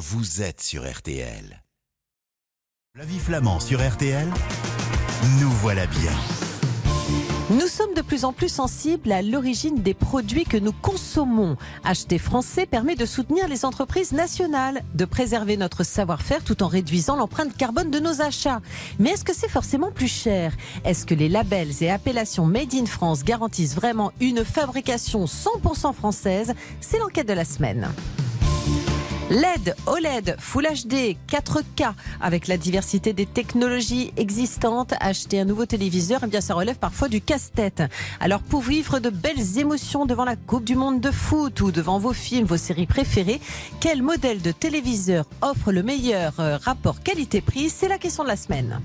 vous êtes sur RTL. La vie flamand sur RTL, nous voilà bien. Nous sommes de plus en plus sensibles à l'origine des produits que nous consommons. Acheter français permet de soutenir les entreprises nationales, de préserver notre savoir-faire tout en réduisant l'empreinte carbone de nos achats. Mais est-ce que c'est forcément plus cher? Est-ce que les labels et appellations Made in France garantissent vraiment une fabrication 100% française? C'est l'enquête de la semaine. LED, OLED, Full HD, 4K, avec la diversité des technologies existantes, acheter un nouveau téléviseur, eh bien ça relève parfois du casse-tête. Alors pour vivre de belles émotions devant la Coupe du Monde de foot ou devant vos films, vos séries préférées, quel modèle de téléviseur offre le meilleur euh, rapport qualité-prix? C'est la question de la semaine.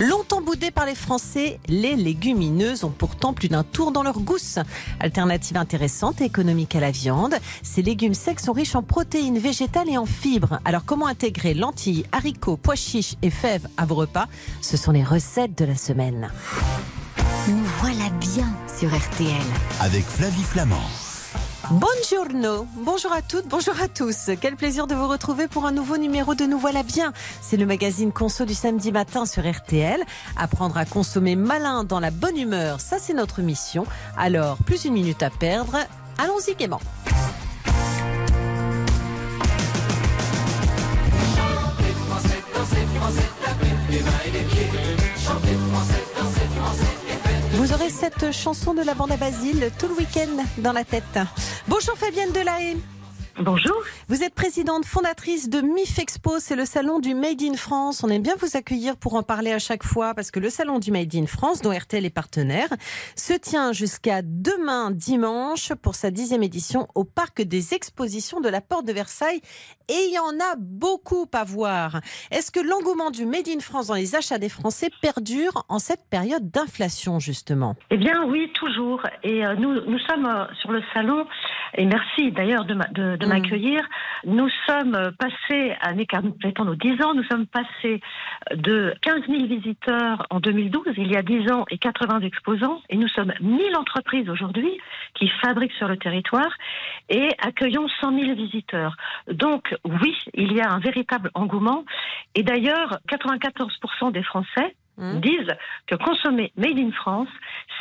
Longtemps boudées par les Français, les légumineuses ont pourtant plus d'un tour dans leur gousse. Alternative intéressante et économique à la viande, ces légumes secs sont riches en protéines végétales et en fibres. Alors comment intégrer lentilles, haricots, pois chiches et fèves à vos repas? Ce sont les recettes de la semaine. Nous voilà bien sur RTL. Avec Flavie Flamand. Buongiorno, bonjour à toutes, bonjour à tous. Quel plaisir de vous retrouver pour un nouveau numéro de Nous voilà bien. C'est le magazine Conso du samedi matin sur RTL. Apprendre à consommer malin dans la bonne humeur, ça c'est notre mission. Alors, plus une minute à perdre, allons-y gaiement. Vous aurez cette chanson de la bande à Basile tout le week-end dans la tête. Bonjour Fabienne Delahaye. Bonjour. Vous êtes présidente fondatrice de MIF Expo, c'est le salon du Made in France. On aime bien vous accueillir pour en parler à chaque fois parce que le salon du Made in France, dont RTL est partenaire, se tient jusqu'à demain dimanche pour sa dixième édition au parc des expositions de la Porte de Versailles. Et il y en a beaucoup à voir. Est-ce que l'engouement du Made in France dans les achats des Français perdure en cette période d'inflation justement? Eh bien oui, toujours. Et euh, nous, nous sommes euh, sur le salon, et merci d'ailleurs de, de, de Mm. m'accueillir. Nous sommes passés, à nous nos 10 ans, nous sommes passés de 15 000 visiteurs en 2012, il y a 10 ans, et 80 exposants, et nous sommes 1000 entreprises aujourd'hui qui fabriquent sur le territoire et accueillons 100 000 visiteurs. Donc oui, il y a un véritable engouement. Et d'ailleurs, 94% des Français Hum. disent que consommer Made in France,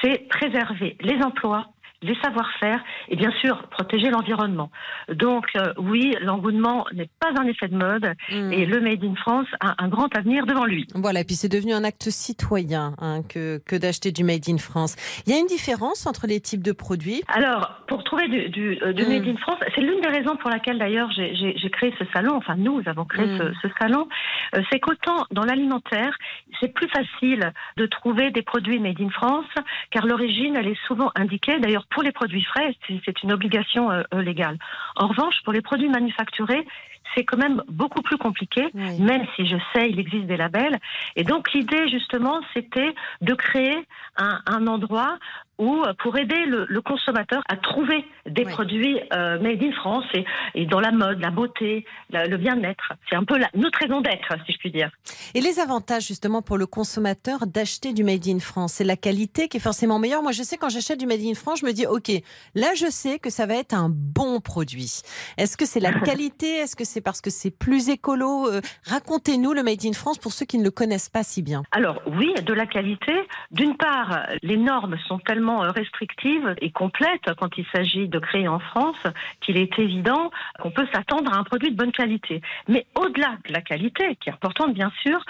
c'est préserver les emplois, les savoir-faire et bien sûr protéger l'environnement. Donc euh, oui, l'engouement n'est pas un effet de mode Hmm. et le Made in France a un grand avenir devant lui. Voilà, et puis c'est devenu un acte citoyen hein, que, que d'acheter du Made in France. Il y a une différence entre les types de produits? Alors, pour trouver du, du, euh, du Mm. Made in France, c'est l'une des raisons pour laquelle d'ailleurs j'ai- créé ce salon, enfin nous avons créé Mm. ce, ce salon, euh, c'est qu'autant dans l'alimentaire, c'est plus facile de trouver des produits Made in France, car l'origine, elle est souvent indiquée, d'ailleurs pour les produits frais, c'est- une obligation euh, euh, légale. En revanche, pour les produits manufacturés, c'est quand même beaucoup plus compliqué, Oui. même si je sais, il existe des labels. Et donc l'idée, justement, c'était de créer un, un endroit où, euh, pour aider le, le consommateur à trouver des Oui. produits euh, made in France et, et dans la mode, la beauté, la- le bien-être. C'est un peu la, notre raison d'être, si je puis dire. Et les avantages justement pour le consommateur d'acheter du Made in France, c'est la qualité qui est forcément meilleure. Moi, je sais quand j'achète du Made in France, je me dis ok, là, je sais que ça va être un bon produit. Est-ce que c'est la qualité? Est-ce que c'est parce que c'est plus écolo? Euh, Racontez-nous le Made in France pour ceux qui ne le connaissent pas si bien. Alors oui, de la qualité. D'une part, les normes sont tellement euh, restrictives et complètes quand il s'agit de créer en France qu'il est évident qu'on peut s'attendre à un produit de bonne qualité. Mais au-delà de la qualité, qui est importante bien sûr,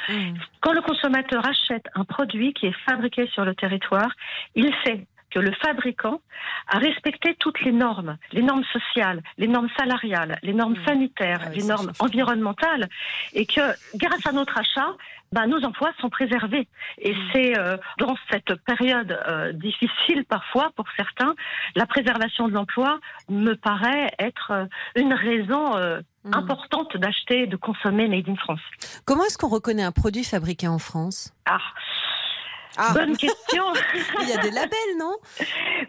quand le consommateur achète un produit qui est fabriqué sur le territoire, il sait que le fabricant a respecté toutes les normes, les normes sociales, les normes salariales, les normes Mmh. sanitaires, Ah oui, les normes environnementales, et que grâce à notre achat, bah, nos emplois sont préservés. Et Mmh. c'est euh, dans cette période euh, difficile parfois pour certains, la préservation de l'emploi me paraît être euh, une raison Mhm. importante d'acheter, de consommer Made in France. Comment est-ce qu'on reconnaît un produit fabriqué en France? Ah, Ah, bonne question. il y a des labels, non?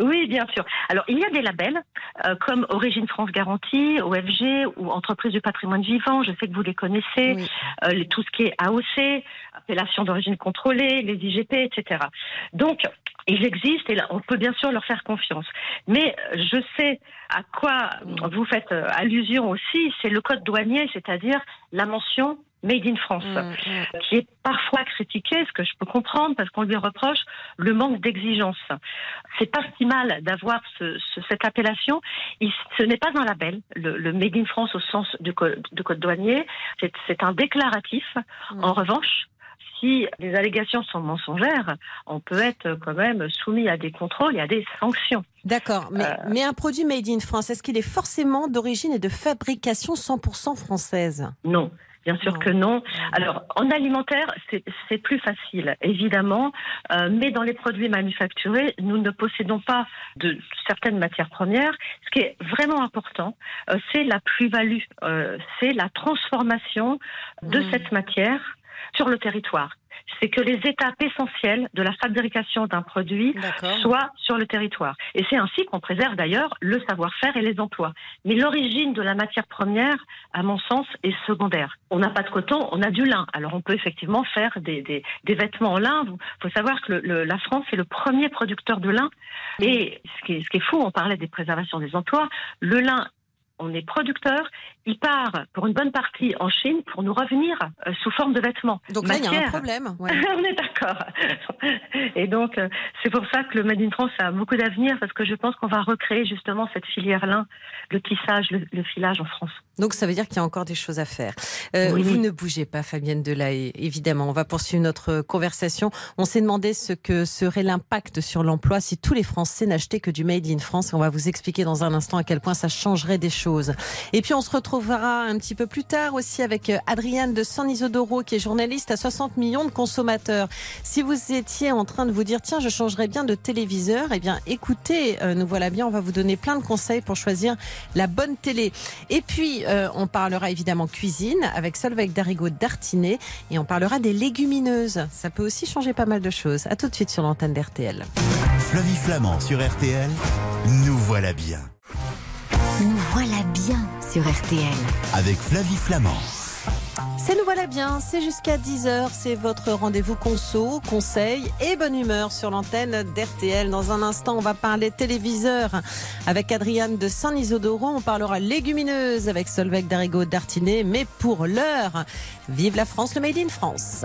Oui, bien sûr. Alors, il y a des labels euh, comme Origine France Garantie, OFG ou Entreprise du patrimoine vivant. Je sais que vous les connaissez. Oui. Euh, les- tout ce qui est AOC, appellation d'origine contrôlée, les IGP, etc. Donc, Ils existent et là, on peut bien sûr leur faire confiance. Mais je sais à quoi vous faites allusion aussi, c'est le code douanier, c'est-à-dire la mention Made in France, mm, mm. qui est parfois critiqué, ce que je peux comprendre, parce qu'on lui reproche le manque d'exigence. C'est pas si mal d'avoir ce, cette appellation. Il, ce n'est pas un label, le, Made in France au sens du code, de code douanier. C'est un déclaratif. Mm. En revanche, si les allégations sont mensongères, on peut être quand même soumis à des contrôles et à des sanctions. D'accord, mais, euh. mais, un produit made in France, est-ce qu'il est forcément d'origine et de fabrication 100% française? Non. Bien sûr que non. Alors, en alimentaire, c'est plus facile, évidemment, euh, mais dans les produits manufacturés, nous ne possédons pas de certaines matières premières. Ce qui est vraiment important, euh, c'est la plus-value, euh, c'est la transformation de mmh. cette matière sur le territoire c'est que les étapes essentielles de la fabrication d'un produit soient sur le territoire. Et c'est ainsi qu'on préserve d'ailleurs le savoir-faire et les emplois. Mais l'origine de la matière première, à mon sens, est secondaire. On n'a pas de coton, on a du lin. Alors on peut effectivement faire des, des, vêtements en lin. Il faut savoir que la France est le premier producteur de lin. Et ce qui, est, ce qui est fou, on parlait des préservations des emplois, le lin on est producteur, il part pour une bonne partie en Chine pour nous revenir euh, sous forme de vêtements. Donc là, il y a un problème. on est d'accord. Et donc, euh, c'est pour ça que le Made in France a beaucoup d'avenir, parce que je pense qu'on va recréer justement cette filière lin, le tissage, le, filage en France. Donc, ça veut dire qu'il y a encore des choses à faire. Euh, vous ne bougez pas, Fabienne Delahaye, évidemment. On va poursuivre notre conversation. On s'est demandé ce que serait l'impact sur l'emploi si tous les Français n'achetaient que du Made in France. On va vous expliquer dans un instant à quel point ça changerait des choses et puis on se retrouvera un petit peu plus tard aussi avec euh, Adrienne de San Isodoro qui est journaliste à 60 millions de consommateurs. Si vous étiez en train de vous dire tiens je changerais bien de téléviseur, eh bien écoutez, euh, nous voilà bien, on va vous donner plein de conseils pour choisir la bonne télé. Et puis euh, on parlera évidemment cuisine avec Solveig Darigo d'Artinet et on parlera des légumineuses. Ça peut aussi changer pas mal de choses. À tout de suite sur l'antenne d'RTL. Flavie Flamand sur RTL, nous voilà bien. Nous voilà bien sur RTL. Avec Flavie Flamand. C'est Nous voilà bien, c'est jusqu'à 10h, c'est votre rendez-vous conso, conseil et bonne humeur sur l'antenne d'RTL. Dans un instant, on va parler téléviseur avec Adriane de San Isodoro, on parlera légumineuse avec Solveig Darigo d'Artinet, mais pour l'heure, vive la France, le Made in France.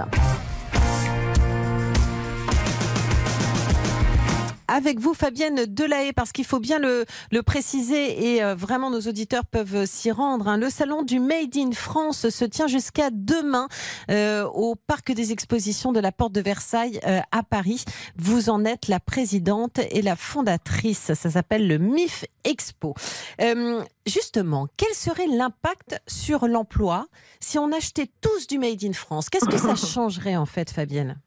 Avec vous, Fabienne Delahaye, parce qu'il faut bien le, préciser et euh, vraiment nos auditeurs peuvent s'y rendre. Hein. Le salon du Made in France se tient jusqu'à demain euh, au Parc des Expositions de la Porte de Versailles euh, à Paris. Vous en êtes la présidente et la fondatrice. Ça s'appelle le MIF Expo. justement, quel serait l'impact sur l'emploi si on achetait tous du Made in France? Qu'est-ce que ça changerait en fait, Fabienne?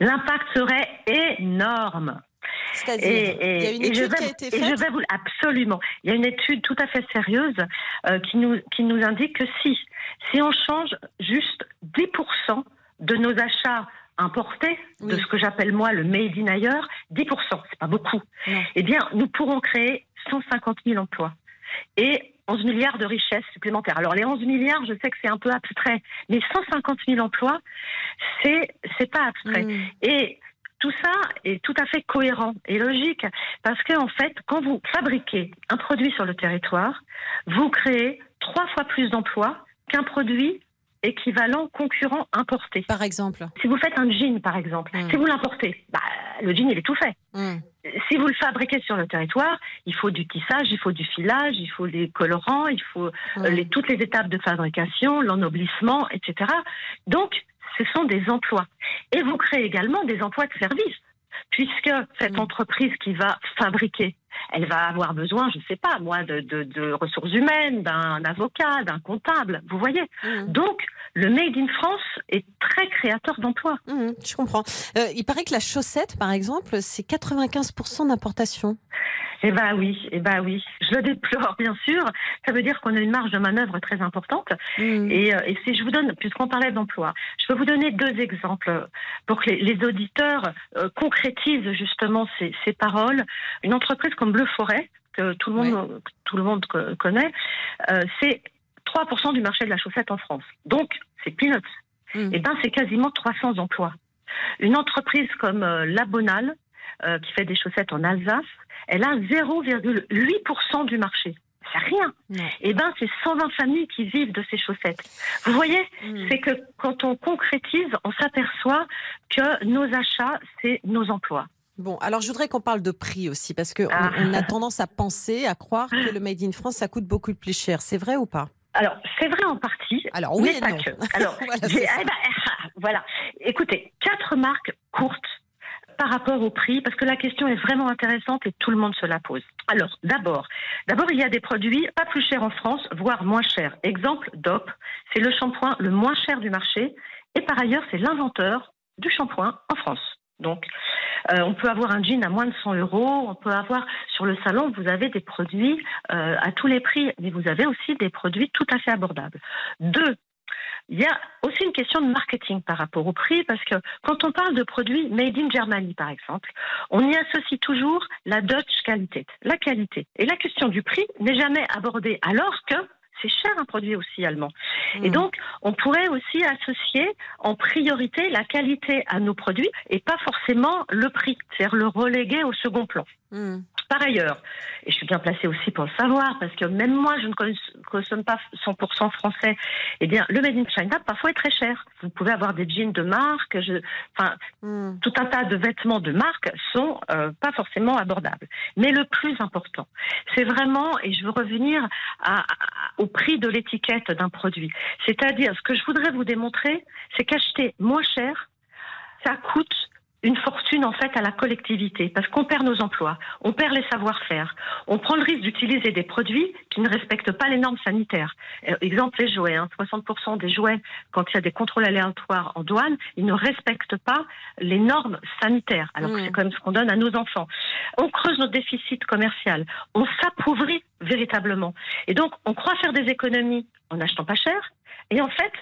L'impact serait énorme. C'est-à-dire, il y a une étude qui a été faite. je vais vous, absolument. Il y a une étude tout à fait sérieuse euh, qui, nous, qui nous indique que si, si on change juste 10% de nos achats importés, de ce que j'appelle moi le made in ailleurs, 10%, c'est pas beaucoup, eh bien, nous pourrons créer 150 000 emplois. Et 11 milliards de richesses supplémentaires. Alors les 11 milliards, je sais que c'est un peu abstrait, mais 150 000 emplois, c'est c'est pas abstrait. Mm. Et tout ça est tout à fait cohérent et logique parce que en fait, quand vous fabriquez un produit sur le territoire, vous créez trois fois plus d'emplois qu'un produit équivalent concurrent importé. Par exemple Si vous faites un jean, par exemple, hmm. si vous l'importez, bah, le jean, il est tout fait. Hmm. Si vous le fabriquez sur le territoire, il faut du tissage, il faut du filage, il faut des colorants, il faut hmm. les, toutes les étapes de fabrication, l'ennoblissement, etc. Donc, ce sont des emplois. Et vous créez également des emplois de service, puisque cette mm. entreprise qui va fabriquer, elle va avoir besoin, je ne sais pas moi, de, ressources humaines, d'un avocat, d'un comptable, vous voyez. Mm. Donc, le Made in France est très créateur d'emplois. Mm, je comprends. Euh, il paraît que la chaussette, par exemple, c'est 95% d'importation. Eh ben oui, eh ben oui. Je le déplore, bien sûr. Ça veut dire qu'on a une marge de manœuvre très importante. Mm. Et, euh, et, si je vous donne, puisqu'on parlait d'emploi, je peux vous donner deux exemples pour que les, auditeurs euh, concrétisent justement ces, ces, paroles. Une entreprise comme Bleu Forêt, que tout le monde, tout le monde connaît, euh, c'est 3% du marché de la chaussette en France. Donc, c'est peanuts. Mm. Eh ben, c'est quasiment 300 emplois. Une entreprise comme La Bonale, euh, qui fait des chaussettes en Alsace, elle a 0,8% du marché. C'est rien. Et eh ben, c'est 120 familles qui vivent de ces chaussettes. Vous voyez, mm. c'est que quand on concrétise, on s'aperçoit que nos achats, c'est nos emplois. Bon, alors je voudrais qu'on parle de prix aussi, parce qu'on ah. on a tendance à penser, à croire que le Made in France, ça coûte beaucoup plus cher. C'est vrai ou pas? Alors, c'est vrai en partie. Alors, oui mais pas que. Alors, voilà, eh ben, voilà. Écoutez, quatre marques courtes par rapport au prix, parce que la question est vraiment intéressante et tout le monde se la pose. Alors, d'abord, d'abord, il y a des produits pas plus chers en France, voire moins chers. Exemple, DOP, c'est le shampoing le moins cher du marché, et par ailleurs, c'est l'inventeur du shampoing en France. Donc, euh, on peut avoir un jean à moins de 100 euros. On peut avoir sur le salon, vous avez des produits euh, à tous les prix, mais vous avez aussi des produits tout à fait abordables. Deux, il y a aussi une question de marketing par rapport au prix, parce que quand on parle de produits made in Germany, par exemple, on y associe toujours la Dutch qualité, la qualité. Et la question du prix n'est jamais abordée, alors que c'est cher un produit aussi allemand. Et hmm. donc, on pourrait aussi associer en priorité la qualité à nos produits et pas forcément le prix, c'est-à-dire le reléguer au second plan. Hmm. Par ailleurs, et je suis bien placée aussi pour le savoir, parce que même moi, je ne consomme pas 100% français, eh bien, le Made in China, parfois, est très cher. Vous pouvez avoir des jeans de marque, je, enfin, hmm. tout un tas de vêtements de marque sont euh, pas forcément abordables. Mais le plus important, c'est vraiment, et je veux revenir au prix de l'étiquette d'un produit. C'est-à-dire, ce que je voudrais vous démontrer, c'est qu'acheter moins cher, ça coûte une fortune en fait à la collectivité parce qu'on perd nos emplois, on perd les savoir-faire, on prend le risque d'utiliser des produits qui ne respectent pas les normes sanitaires. Euh, exemple les jouets, hein, 60% des jouets quand il y a des contrôles aléatoires en douane, ils ne respectent pas les normes sanitaires. Alors que mmh. c'est quand même ce qu'on donne à nos enfants. On creuse notre déficit commercial, on s'appauvrit véritablement. Et donc on croit faire des économies en achetant pas cher et en fait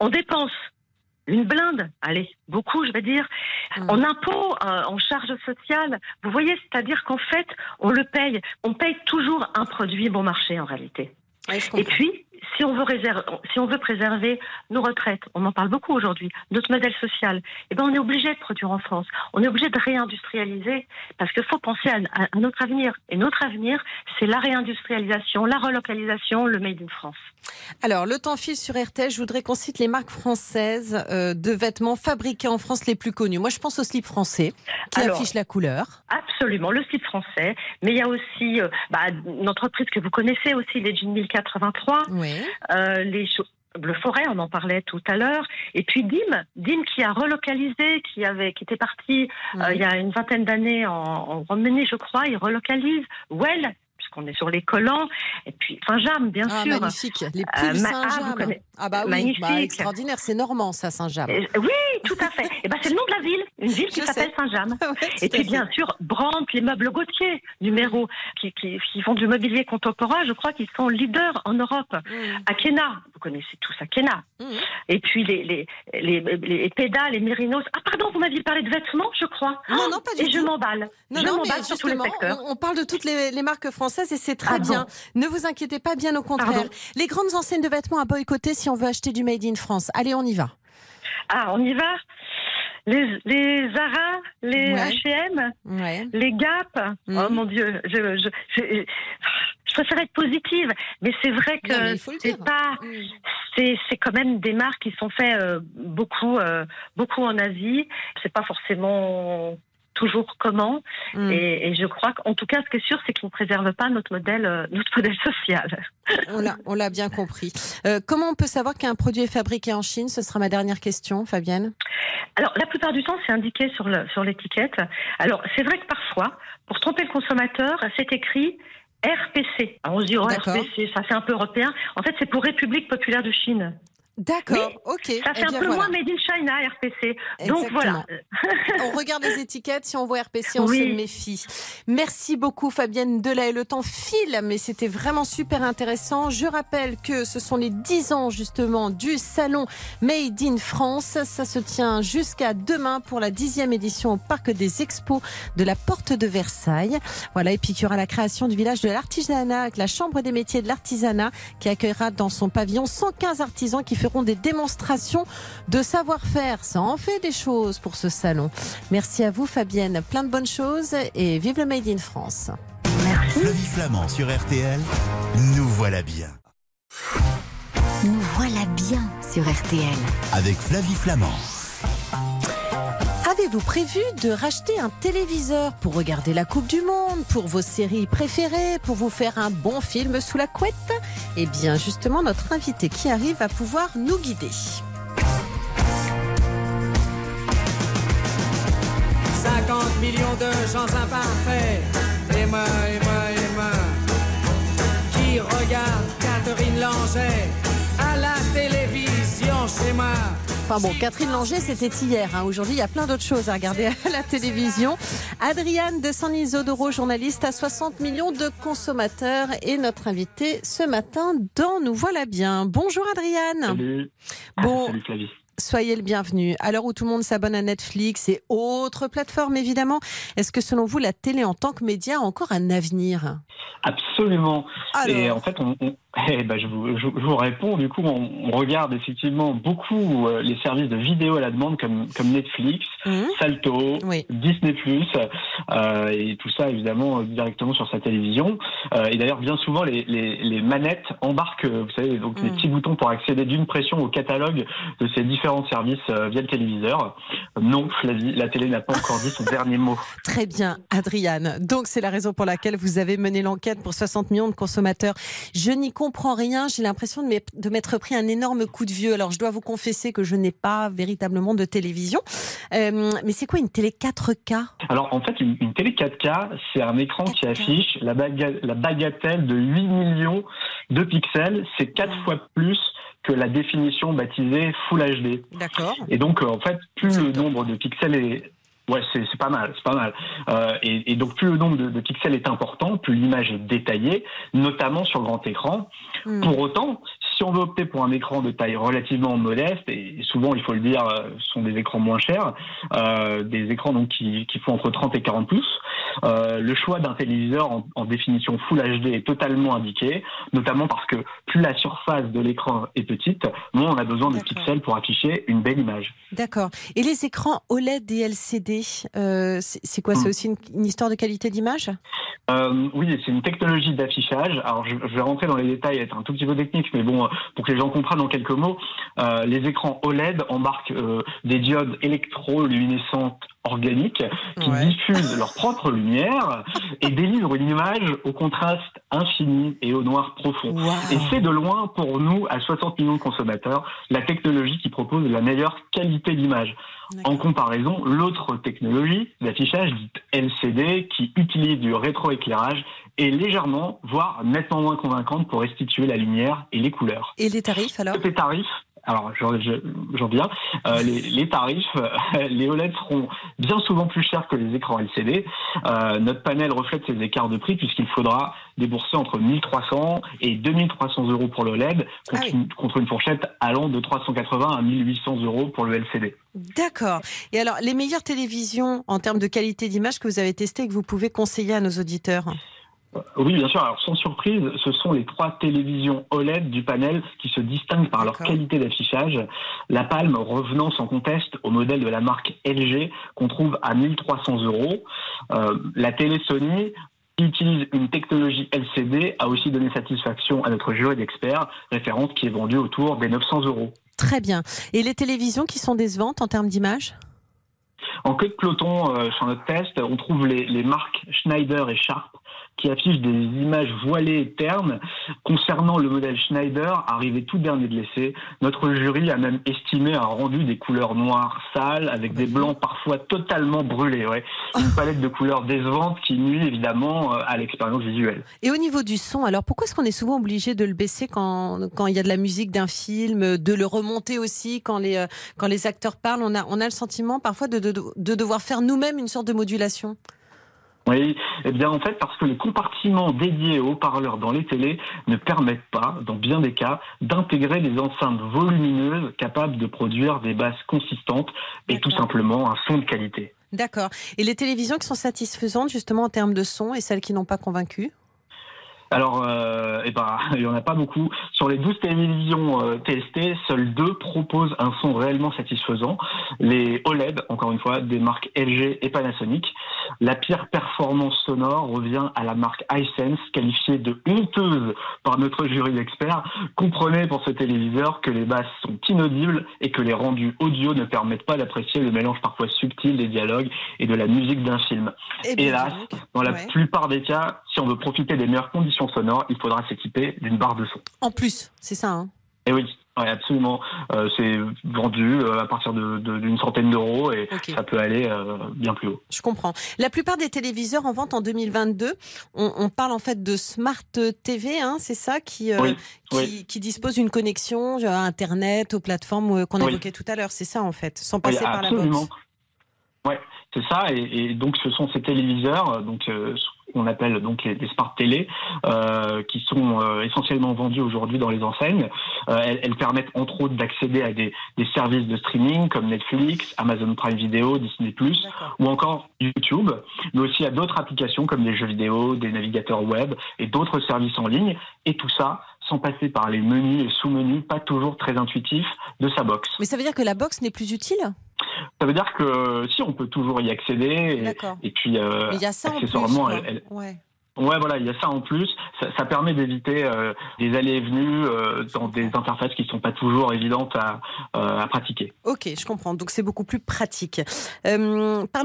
on dépense une blinde, allez, beaucoup, je vais dire, mm. en impôts, euh, en charges sociales. Vous voyez, c'est-à-dire qu'en fait, on le paye. On paye toujours un produit bon marché en réalité. Et puis, si on veut si on veut préserver nos retraites, on en parle beaucoup aujourd'hui, notre modèle social, eh ben on est obligé de produire en France. On est obligé de réindustrialiser parce qu'il faut penser à, notre avenir. Et notre avenir, c'est la réindustrialisation, la relocalisation, le made in France. Alors, le temps file sur RTL. Je voudrais qu'on cite les marques françaises euh, de vêtements fabriqués en France les plus connues. Moi, je pense au slip français qui affiche la couleur. Absolument, le slip français. Mais il y a aussi euh, bah, une entreprise que vous connaissez aussi, les Jeans 1083. Oui. Euh, les le forêt, on en parlait tout à l'heure, et puis Dim, Dim qui a relocalisé, qui avait, qui était parti euh, il y a une vingtaine d'années en, en Roumanie, je crois, il relocalise. Well, qu'on est sur les collants. Et puis Saint-James, bien ah, sûr. Magnifique, les euh, pulls Saint-James. Ah, bah oui, bah, extraordinaire, c'est normand ça, Saint-James. oui, tout à fait. et bah, c'est le nom de la ville, une ville qui s'appelle Saint-James. et puis bien sûr, Brandt, les meubles Gauthier, numéro, qui, qui, qui, font du mobilier contemporain, je crois qu'ils sont leaders en Europe. Mm. Akena, vous connaissez tous Akena. Mm. Et puis les, les, les, les pédales, les mérinos. Ah pardon, vous m'aviez parlé de vêtements, je crois. Non, non, pas du et tout. je m'emballe. Non, je m'emballe sur tous les secteurs. On, parle de toutes les marques françaises et c'est très ah bien. Ne vous inquiétez pas, bien au contraire. Les grandes enseignes de vêtements à boycotter si on veut acheter du Made in France. Allez, on y va. Ah, on y va les, les Zara, les H&M, les Gap. Mhm. Oh mon Dieu, je, je, je, préfère être positive, mais c'est vrai que c'est pas, mhm. c'est, c'est quand même des marques qui sont faites euh, beaucoup, euh, beaucoup en Asie. C'est pas forcément toujours comment. Hmm. Et, je crois qu'en tout cas, ce qui est sûr, c'est qu'ils ne préservent pas notre modèle, euh, notre modèle social. On l'a, bien compris. Euh, comment on peut savoir qu'un produit est fabriqué en Chine? Ce sera ma dernière question, Fabienne. Alors, la plupart du temps, c'est indiqué sur, l'étiquette. Alors, c'est vrai que parfois, pour tromper le consommateur, c'est écrit RPC. Alors on se dit, oh, RPC, ça fait un peu européen. En fait, c'est pour République populaire de Chine. D'accord, ok. Ça fait eh un peu moins Made in China, RPC. Donc voilà. on regarde les étiquettes, si on voit RPC, on se méfie. Merci beaucoup Fabienne Delay. Le temps file, mais c'était vraiment super intéressant. Je rappelle que ce sont les 10 ans justement du salon Made in France. Ça se tient jusqu'à demain pour la dixième édition au Parc des Expos de la Porte de Versailles. Voilà, et puis il y aura la création du village de l'artisanat avec la Chambre des métiers de l'artisanat qui accueillera dans son pavillon 115 artisans qui feront des démonstrations de savoir-faire. Ça en fait des choses pour ce salon. Merci à vous Fabienne, plein de bonnes choses et vive le Made in France. Merci. Flavie Flamand sur RTL, nous voilà bien. Nous voilà bien sur RTL. Avec Flavie Flamand. Avez-vous prévu de racheter un téléviseur pour regarder la Coupe du Monde, pour vos séries préférées, pour vous faire un bon film sous la couette? Eh bien, justement, notre invité qui arrive va pouvoir nous guider. 50 millions de gens imparfaits, moi, et moi, qui regardent Catherine Langer à la télévision chez moi. Enfin bon, Catherine Langer, c'était hier. Hein. Aujourd'hui, il y a plein d'autres choses à regarder à la télévision. Adriane de San Isodoro, journaliste à 60 millions de consommateurs, et notre invité ce matin dans Nous Voilà Bien. Bonjour Adriane. Salut. Bon, Salut Flavie. Soyez le bienvenu. À l'heure où tout le monde s'abonne à Netflix et autres plateformes, évidemment, est-ce que selon vous, la télé en tant que média a encore un avenir? Absolument. Alors Et en fait, on, on- eh ben, je, vous, je, vous réponds. Du coup, on, on regarde effectivement beaucoup euh, les services de vidéo à la demande comme, comme Netflix, Hum, Salto, Oui. Disney+, euh, et tout ça évidemment euh, directement sur sa télévision. Euh, et d'ailleurs, bien souvent, les, les, les manettes embarquent, euh, vous savez, donc des Mm. petits boutons pour accéder d'une pression au catalogue de ces différents services via le téléviseur. Non, Flavie, la télé n'a pas encore dit son dernier mot. Très bien, Adriane. Donc, c'est la raison pour laquelle vous avez mené l'enquête pour 60 millions de consommateurs. Je n'y comprends rien. J'ai l'impression de m'être- pris un énorme coup de vieux. Alors, je dois vous confesser que je n'ai pas véritablement de télévision. Euh, mais c'est quoi une télé 4K Alors en fait, une, une télé 4K, c'est un écran qui 4K. affiche la, baga- la bagatelle de 8 millions de pixels. C'est quatre fois plus que la définition baptisée Full HD. D'accord. Et donc, euh, en fait, plus le nombre de pixels est... Ouais, c'est c'est pas mal, c'est pas mal. Euh, et, et donc, plus le nombre de, de pixels est important, plus l'image est détaillée, notamment sur grand écran. Hmm. Pour autant, si on veut opter pour un écran de taille relativement modeste, et souvent, il faut le dire, euh, ce sont des écrans moins chers, euh, des écrans donc qui, qui font entre 30 et 40 pouces, euh, le choix d'un téléviseur en, en définition Full HD est totalement indiqué, notamment parce que plus la surface de l'écran est petite, moins on a besoin de pixels pour afficher une belle image. D'accord. Et les écrans OLED et LCD, euh, c'est quoi? C'est Hmm. aussi une, une histoire de qualité d'image? Euh, oui, c'est une technologie d'affichage. Alors, je, je vais rentrer dans les détails, être un tout petit peu technique, mais bon, euh, pour que les gens comprennent en quelques mots, euh, les écrans OLED embarquent des diodes électroluminescentes organiques qui Ouais. diffusent leur propre lumière et délivrent une image au contraste infini et au noir profond. Et c'est de loin, pour nous, à 60 millions de consommateurs, la technologie qui propose la meilleure qualité d'image. En comparaison, l'autre technologie d'affichage, dite LCD, qui utilise du rétroéclairage, est légèrement, voire nettement moins convaincante pour restituer la lumière et les couleurs. Et les tarifs alors? Les tarifs, alors j'en je- j'en viens, Euh, les, les tarifs, euh, les OLED seront bien souvent plus chers que les écrans LCD. Euh, notre panel reflète ces écarts de prix puisqu'il faudra débourser entre 1300 et 2300 euros pour le LED contre, Ah oui. une, contre une fourchette allant de 380 à 1800 euros pour le LCD. D'accord. Et alors, les meilleures télévisions en termes de qualité d'image que vous avez testées et que vous pouvez conseiller à nos auditeurs? Oui, bien sûr. Alors, sans surprise, ce sont les trois télévisions OLED du panel qui se distinguent par leur qualité d'affichage. La palme revenant sans conteste au modèle de la marque LG qu'on trouve à 1300 euros. Euh, la télé Sony qui utilise une technologie LCD a aussi donné satisfaction à notre jury d'experts, référence qui est vendue autour des 900 euros. Très bien. Et les télévisions qui sont décevantes en termes d'image? En queue de peloton, euh, sur notre test, on trouve les, les marques Schneider et Sharp qui affichent des images voilées et ternes. Concernant le modèle Schneider, arrivé tout dernier de l'essai, notre jury a même estimé un rendu des couleurs noires sales avec des blancs parfois totalement brûlés. Ouais. Une palette de couleurs décevantes qui nuit évidemment euh, à l'expérience visuelle. Et au niveau du son, alors pourquoi est-ce qu'on est souvent obligé de le baisser quand, quand il y a de la musique d'un film, de le remonter aussi quand les, euh, quand les acteurs parlent? On a, on a le sentiment parfois de, de, de devoir faire nous-mêmes une sorte de modulation. Oui, eh bien en fait parce que les compartiments dédiés aux haut-parleurs dans les télés ne permettent pas, dans bien des cas, d'intégrer des enceintes volumineuses capables de produire des basses consistantes et tout simplement un son de qualité. D'accord. Et les télévisions qui sont satisfaisantes justement en termes de son et celles qui n'ont pas convaincu? Alors, euh, eh ben, il n'y en a pas beaucoup. Sur les 12 télévisions euh, testées, seules deux proposent un son réellement satisfaisant. Les OLED, encore une fois, des marques LG et Panasonic. La pire performance sonore revient à la marque iSense, qualifiée de honteuse par notre jury d'experts. Comprenez pour ce téléviseur que les basses sont inaudibles et que les rendus audio ne permettent pas d'apprécier le mélange parfois subtil des dialogues et de la musique d'un film. Eh Hélas, dans la Ouais. plupart des cas, si on veut profiter des meilleures conditions sonores, il faudra s'équiper d'une barre de son. En plus, c'est ça. hein. Et oui, absolument. Euh, c'est vendu euh, à partir de- de- d'une centaine d'euros et ça peut aller euh, bien plus haut. Je comprends. La plupart des téléviseurs en vente en 2022, on, on parle en fait de Smart TV, hein, c'est ça, qui, Oui, qui, oui. qui dispose d'une connexion à Internet, aux plateformes qu'on évoquait tout à l'heure. C'est ça en fait, sans passer par la absolument. box. Ouais, c'est ça. Et, et donc, ce sont ces téléviseurs, euh, donc euh, ce qu'on appelle donc les, les smart télé, euh, qui sont euh, essentiellement vendus aujourd'hui dans les enseignes. Euh, elles, elles permettent entre autres d'accéder à des, des services de streaming comme Netflix, Amazon Prime Video, Disney+, D'accord. ou encore YouTube, mais aussi à d'autres applications comme des jeux vidéo, des navigateurs web et d'autres services en ligne. Et tout ça sans passer par les menus et sous-menus pas toujours très intuitifs de sa box. Mais ça veut dire que la box n'est plus utile? Ça veut dire que si on peut toujours y accéder et, D'accord. et puis euh, Mais il y a ça en plus. accessoirement, elle- elle- Ouais. ouais voilà, il y a ça en plus. Ça, ça permet d'éviter euh, des allées et venues euh, dans des interfaces qui sont pas toujours évidentes à, euh, à pratiquer. Ok, je comprends. Donc c'est beaucoup plus pratique. Parmi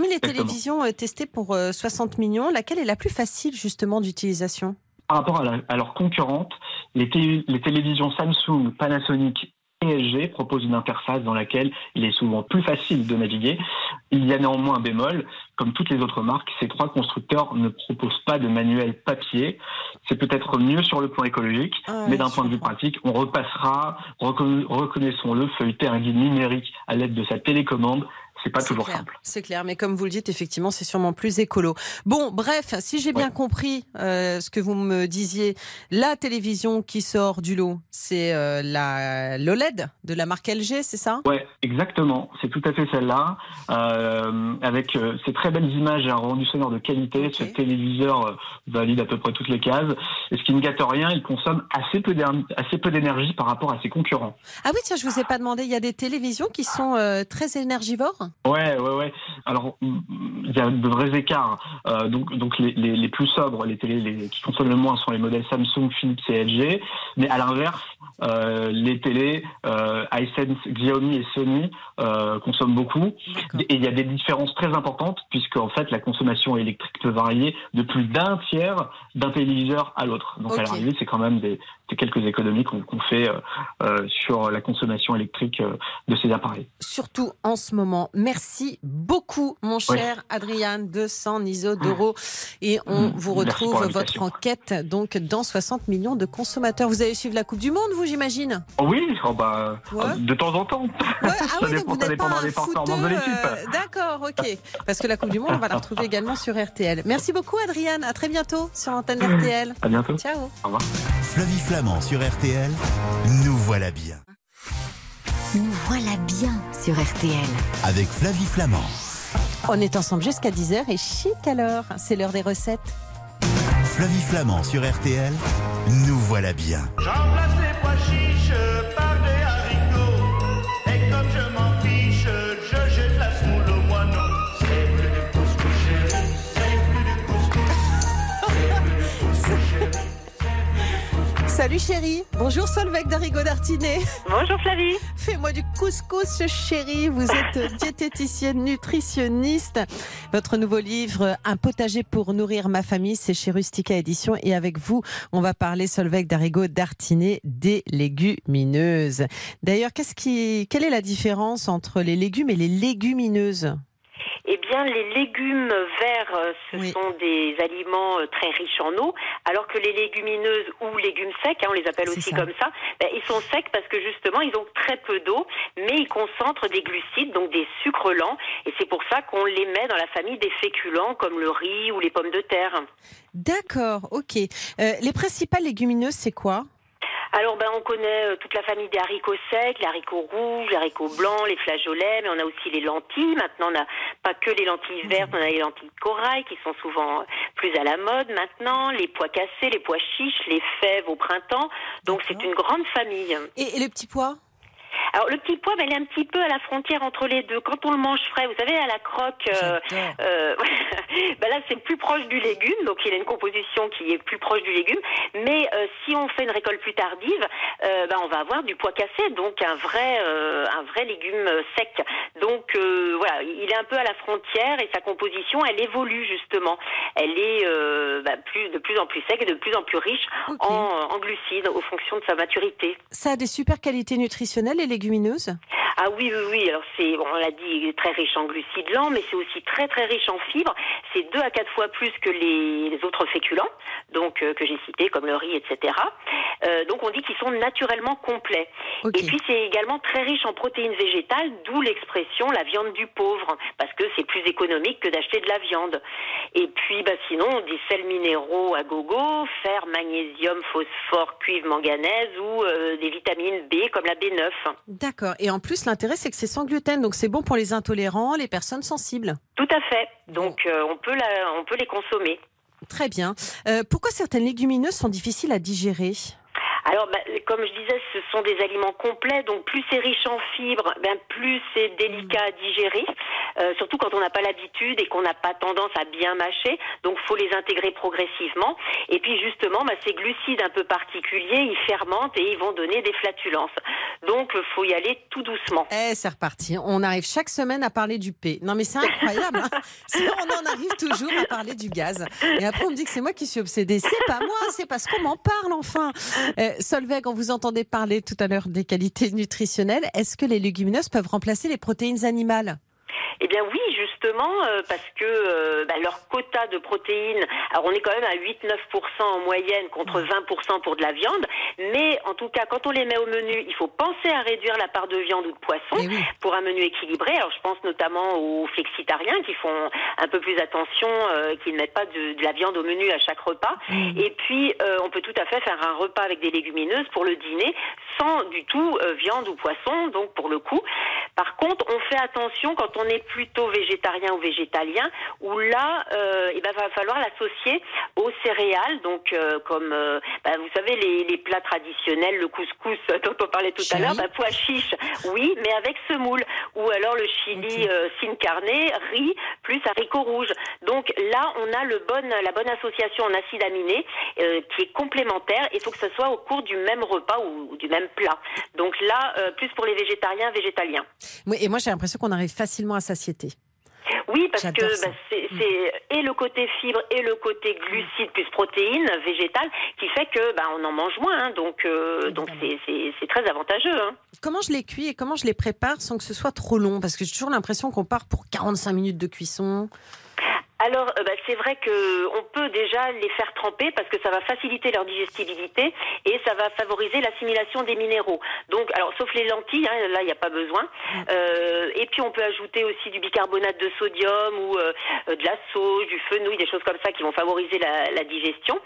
les Exactement. télévisions testées pour euh, 60 millions, laquelle est la plus facile justement d'utilisation? Par rapport à, la- à leurs concurrentes, les, télé- les télévisions Samsung, Panasonic et LG proposent une interface dans laquelle il est souvent plus facile de naviguer. Il y a néanmoins un bémol. Comme toutes les autres marques, ces trois constructeurs ne proposent pas de manuel papier. C'est peut-être mieux sur le plan écologique, Ah mais d'un point de vue pratique, on repassera, reconna- reconnaissons-le, feuilleter un guide numérique à l'aide de sa télécommande. C'est pas toujours clair, simple. C'est clair, mais comme vous le dites, effectivement, c'est sûrement plus écolo. Bon, bref, si j'ai bien Ouais. compris euh, ce que vous me disiez, la télévision qui sort du lot, c'est euh, la l'OLED de la marque LG, c'est ça? Ouais, exactement. C'est tout à fait celle-là, euh, avec ces très belles images et un rendu sonore de qualité. Ce téléviseur valide à peu près toutes les cases. Et ce qui ne gâte rien, il consomme assez peu d'énergie par rapport à ses concurrents. Ah oui, tiens, je vous ai pas demandé. Il y a des télévisions qui sont très énergivores? Ouais, ouais, ouais. Alors, mm, il y a de vrais écarts. Euh, donc, donc les, les, les plus sobres, les télés les, qui consomment le moins sont les modèles Samsung, Philips et LG. Mais à l'inverse, euh, les télés euh, Hisense, Xiaomi et Sony euh, consomment beaucoup. Et il y a des différences très importantes puisque en fait la consommation électrique peut varier de plus d'un tiers d'un téléviseur à l'autre. Donc Ok. à l'arrivée, c'est quand même des, des quelques économies qu'on fait euh, sur la consommation électrique de ces appareils. Surtout en ce moment. Merci beaucoup, mon cher Adrien de San Isodoro. Et on Mmh. vous retrouve votre enquête donc dans 60 millions de consommateurs. Vous allez suivre la Coupe du Monde, vous, j'imagine Oh oui, oh bah, Ouais. de temps en temps. Ouais, ah Ça oui, donc dépend- vous ça n'êtes pas des performances de l'équipe. euh, D'accord, ok. Parce que la Coupe du Monde, on va la retrouver également sur RTL. Merci beaucoup, Adriane. À très bientôt sur l'antenne RTL. À bientôt. Ciao. Flavie Flamand sur RTL, nous voilà bien. Nous voilà bien sur RTL. Avec Flavie Flamand. On est ensemble jusqu'à 10h et chic alors. C'est l'heure des recettes. Flavie Flamand sur RTL, nous voilà bien. J'emplace les pois chiches par des haricots. Salut chérie. Bonjour Solveig d'Arigo d'Artinet. Bonjour Flavie. Fais-moi du couscous chérie. Vous êtes diététicienne, nutritionniste. Votre nouveau livre, Un potager pour nourrir ma famille, c'est chez Rustica Édition. Et avec vous, on va parler Solveig d'Arigo d'Artinet des légumineuses. D'ailleurs, qu'est-ce qui, quelle est la différence entre les légumes et les légumineuses? Eh bien, les légumes verts, euh, ce Oui. sont des aliments euh, très riches en eau, alors que les légumineuses ou légumes secs, hein, on les appelle aussi ça. comme ça, ben, ils sont secs parce que justement, ils ont très peu d'eau, mais ils concentrent des glucides, donc des sucres lents, et c'est pour ça qu'on les met dans la famille des féculents comme le riz ou les pommes de terre. D'accord, ok. Euh, les principales légumineuses, c'est quoi? Alors, ben, on connaît euh, toute la famille des haricots secs, les haricots rouges, les haricots blancs, les flageolets, mais on a aussi les lentilles. Maintenant, on n'a pas que les lentilles vertes, on a les lentilles de corail qui sont souvent euh, plus à la mode maintenant, les pois cassés, les pois chiches, les fèves au printemps. Donc, c'est une grande famille. Et, et les petits pois? Alors le petit pois, ben, il est un petit peu à la frontière entre les deux. Quand on le mange frais, vous savez, à la croque, euh, euh, ben là c'est plus proche du légume, donc il a une composition qui est plus proche du légume. Mais euh, si on fait une récolte plus tardive, ben, on va avoir du pois cassé, donc un vrai, un vrai légume sec. Donc voilà, il est un peu à la frontière et sa composition, elle évolue justement. Elle est ben, plus, de plus en plus sec et de plus en plus riche en, en glucides, aux fonctions de sa maturité. Ça a des super qualités nutritionnelles, les légumineuses Ah oui, oui, oui. Alors c'est, on l'a dit, très riche en glucides lents, mais c'est aussi très très riche en fibres. C'est deux à quatre fois plus que les, les autres féculents, donc euh, que j'ai cités comme le riz, etc. Euh, donc on dit qu'ils sont naturellement complets. Et puis c'est également très riche en protéines végétales, d'où l'expression la viande du pauvre, parce que c'est plus économique que d'acheter de la viande. Et puis bah, sinon des sels minéraux à gogo, fer, magnésium, phosphore, cuivre, manganèse ou euh, des vitamines B comme la B9. D'accord. Et en plus, l'intérêt, c'est que c'est sans gluten, donc c'est bon pour les intolérants, les personnes sensibles. Tout à fait. Donc euh, on peut la, on peut les consommer. Très bien. Euh, pourquoi certaines légumineuses sont difficiles à digérer? Alors, bah, comme je disais, ce sont des aliments complets, donc plus c'est riche en fibres, ben plus c'est délicat à digérer, euh, surtout quand on n'a pas l'habitude et qu'on n'a pas tendance à bien mâcher. Donc, faut les intégrer progressivement. Et puis, justement, bah, ces glucides un peu particuliers, ils fermentent et ils vont donner des flatulences. Donc, euh, faut y aller tout doucement. Eh, c'est reparti. On arrive chaque semaine à parler du P. Non, mais c'est incroyable. hein. Sinon, on en arrive toujours à parler du gaz. Et après, on me dit que c'est moi qui suis obsédée. C'est pas moi, c'est parce qu'on m'en parle enfin. Euh, Solveig, on vous entendait parler tout à l'heure des qualités nutritionnelles. Est-ce que les légumineuses peuvent remplacer les protéines animales? Eh bien oui, justement, euh, parce que euh, bah, leur quota de protéines, alors on est quand même à 8-9% en moyenne contre 20% pour de la viande, mais en tout cas, quand on les met au menu, il faut penser à réduire la part de viande ou de poisson Eh oui. pour un menu équilibré. Alors je pense notamment aux flexitariens qui font un peu plus attention, euh, qui ne mettent pas de, de la viande au menu à chaque repas. Et puis, euh, on peut tout à fait faire un repas avec des légumineuses pour le dîner sans du tout euh, viande ou poisson, donc pour le coup. Par contre, on fait attention quand on est plutôt végétarien ou végétalien, où là, euh, il va falloir l'associer aux céréales, donc euh, comme, euh, bah, vous savez, les, les plats traditionnels, le couscous dont on parlait tout à l'heure, bah, pois chiches, oui, mais avec semoule, ou alors le chili Ok. sin carne, riz plus haricots rouges. Donc là, on a le bon, la bonne association en acides aminés qui est complémentaire. Il faut que ce soit au cours du même repas ou, ou du même plat. Donc là, plus pour les végétariens, végétaliens. Oui, Et moi, j'ai l'impression qu'on arrive facilement à satiété. Oui, parce que bah, c'est c'est et le côté fibre et le côté glucides plus protéines végétales qui fait que bah, on en mange moins. hein. donc euh, donc c'est très avantageux. hein. Comment je les cuis et comment je les prépare sans que ce soit trop long? Parce que j'ai toujours l'impression qu'on part pour 45 minutes de cuisson. Alors, euh, bah, c'est vrai que on peut déjà les faire tremper parce que ça va faciliter leur digestibilité et ça va favoriser l'assimilation des minéraux. Donc, alors sauf les lentilles, hein, là il n'y a pas besoin. Euh, et puis on peut ajouter aussi du bicarbonate de sodium ou euh, de la sauge, du fenouil, des choses comme ça qui vont favoriser la, la digestion.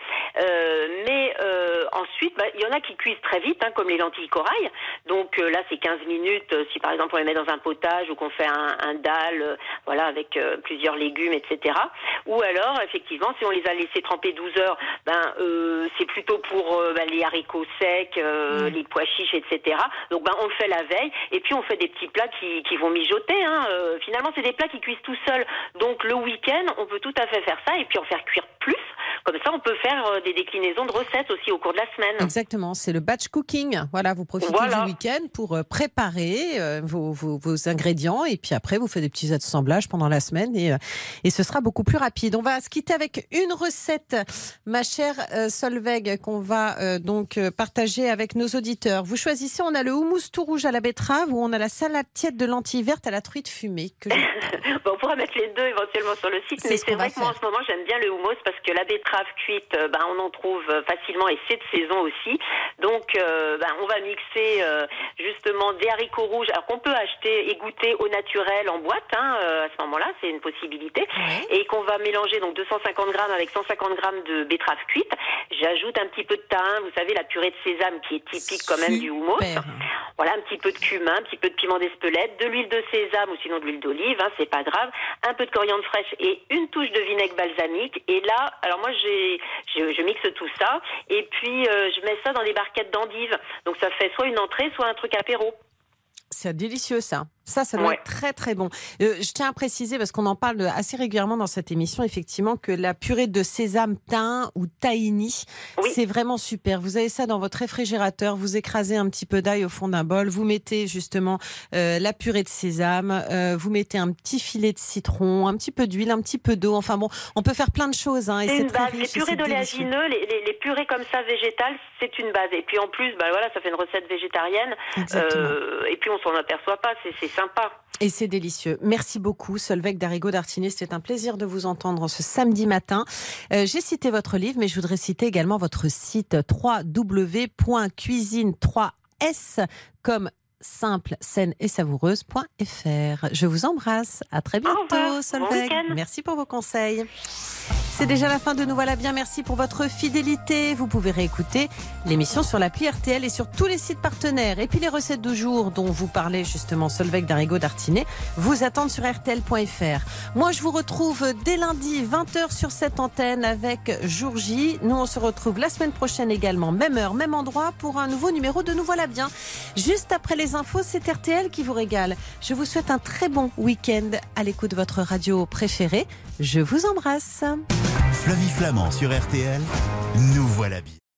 Mais ensuite, bah, il y en a qui cuisent très vite, hein, comme les lentilles corail. Donc là, c'est 15 minutes. si par exemple on les met dans un potage ou qu'on fait un, un dalle, voilà, avec plusieurs légumes, etc. Ou alors, effectivement, si on les a laissés tremper 12 heures, ben euh, c'est plutôt pour euh, ben, les haricots secs, euh, les pois chiches, etc. Donc ben on le fait la veille et puis on fait des petits plats qui, qui vont mijoter. Hein. Finalement, c'est des plats qui cuisent tout seuls. Donc le week-end, on peut tout à fait faire ça et puis en faire cuire plus. Comme ça, on peut faire euh, des déclinaisons de recettes aussi au cours de la semaine. Exactement, c'est le batch cooking. Voilà, vous profitez Voilà. du week-end pour euh, préparer euh, vos, vos- vos ingrédients et puis après vous faites des petits assemblages pendant la semaine et, et ce sera beaucoup plus rapide. On va se quitter avec une recette, ma chère Solveig, qu'on va donc partager avec nos auditeurs. Vous choisissez, on a le houmous tout rouge à la betterave ou on a la salade tiède de lentilles vertes à la truite fumée. Que je- Bon, on pourra mettre les deux éventuellement sur le site, mais ce c'est vrai que moi en ce moment j'aime bien le houmous parce que la betterave cuite, euh, ben, on en trouve euh, facilement et c'est de saison aussi. Donc, euh, ben, on va mixer euh, justement des haricots rouges, alors qu'on peut acheter et goûter au naturel en boîte. Hein, euh, à ce moment-là, c'est une possibilité. Et qu'on va mélanger donc 250 grammes avec 150 grammes de betterave cuite. J'ajoute un petit peu de thym, vous savez la purée de sésame qui est typique quand même du houmous. Voilà, un petit peu de cumin, un petit peu de piment d'espelette, de l'huile de sésame ou sinon de l'huile d'olive, hein, c'est pas grave, un peu de coriandre fraîche et une touche de vinaigre balsamique. Et là, alors moi je mixe tout ça et puis euh, je mets ça dans des barquettes d'endives. Donc ça fait soit une entrée, soit un truc apéro. C'est délicieux ça. Ça, ça doit Ouais. être très très bon. Euh, je tiens à préciser, parce qu'on en parle assez régulièrement dans cette émission, effectivement, que la purée de sésame thym ou tahini, Oui. c'est vraiment super. Vous avez ça dans votre réfrigérateur, vous écrasez un petit peu d'ail au fond d'un bol, vous mettez justement euh, la purée de sésame, euh, vous mettez un petit filet de citron, un petit peu d'huile, un petit peu d'eau. Enfin bon, on peut faire plein de choses. Hein, et C'est une base. Les riche purées d'oléagineux, les, les, les purées comme ça végétales, c'est une base. Et puis en plus, bah voilà, ça fait une recette végétarienne. Et puis on s'en aperçoit pas, c'est c'est sympa. Et c'est délicieux. Merci beaucoup, Solveig d'Arigo d'Artinet. C'était un plaisir de vous entendre ce samedi matin. Euh, J'ai cité votre livre, mais je voudrais citer également votre site www.cuisine3s comme simple, saine et savoureuse.fr. Je vous embrasse. À très bientôt. Bon Solveig. Merci pour vos conseils. C'est déjà la fin de Nous voilà bien. Merci pour votre fidélité. Vous pouvez réécouter l'émission sur l'appli RTL et sur tous les sites partenaires. Et puis les recettes du jour dont vous parlez justement Solveig d'Arigo d'Artinet vous attendent sur RTL.fr. Moi, je vous retrouve dès lundi 20h sur cette antenne avec Jour J. Nous, on se retrouve la semaine prochaine également, même heure, même endroit pour un nouveau numéro de Nous voilà bien. Juste après les infos, c'est RTL qui vous régale. Je vous souhaite un très bon week-end à l'écoute de votre radio préférée. Je vous embrasse. Flavie Flamand sur RTL, nous voilà bien.